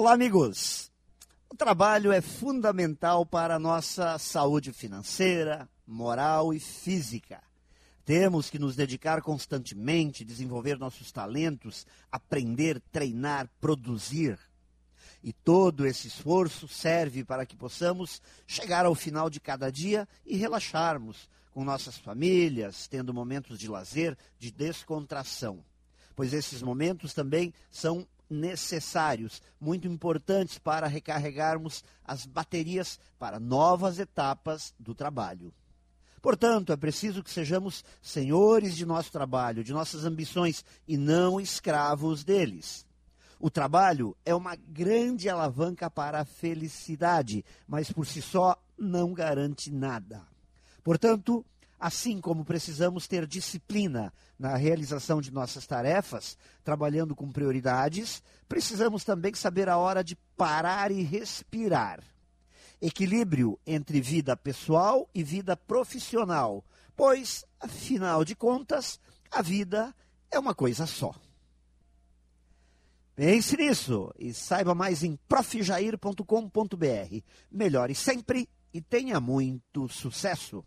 Olá, amigos! O trabalho é fundamental para a nossa saúde financeira, moral e física. Temos que nos dedicar constantemente, desenvolver nossos talentos, aprender, treinar, produzir. E todo esse esforço serve para que possamos chegar ao final de cada dia e relaxarmos com nossas famílias, tendo momentos de lazer, de descontração. Pois esses momentos também são necessários, muito importantes para recarregarmos as baterias para novas etapas do trabalho. Portanto, é preciso que sejamos senhores de nosso trabalho, de nossas ambições e não escravos deles. O trabalho é uma grande alavanca para a felicidade, mas por si só não garante nada. Portanto, Assim como precisamos ter disciplina na realização de nossas tarefas, trabalhando com prioridades, precisamos também saber a hora de parar e respirar. Equilíbrio entre vida pessoal e vida profissional, pois, afinal de contas, a vida é uma coisa só. Pense nisso e saiba mais em profjair.com.br. Melhore sempre e tenha muito sucesso!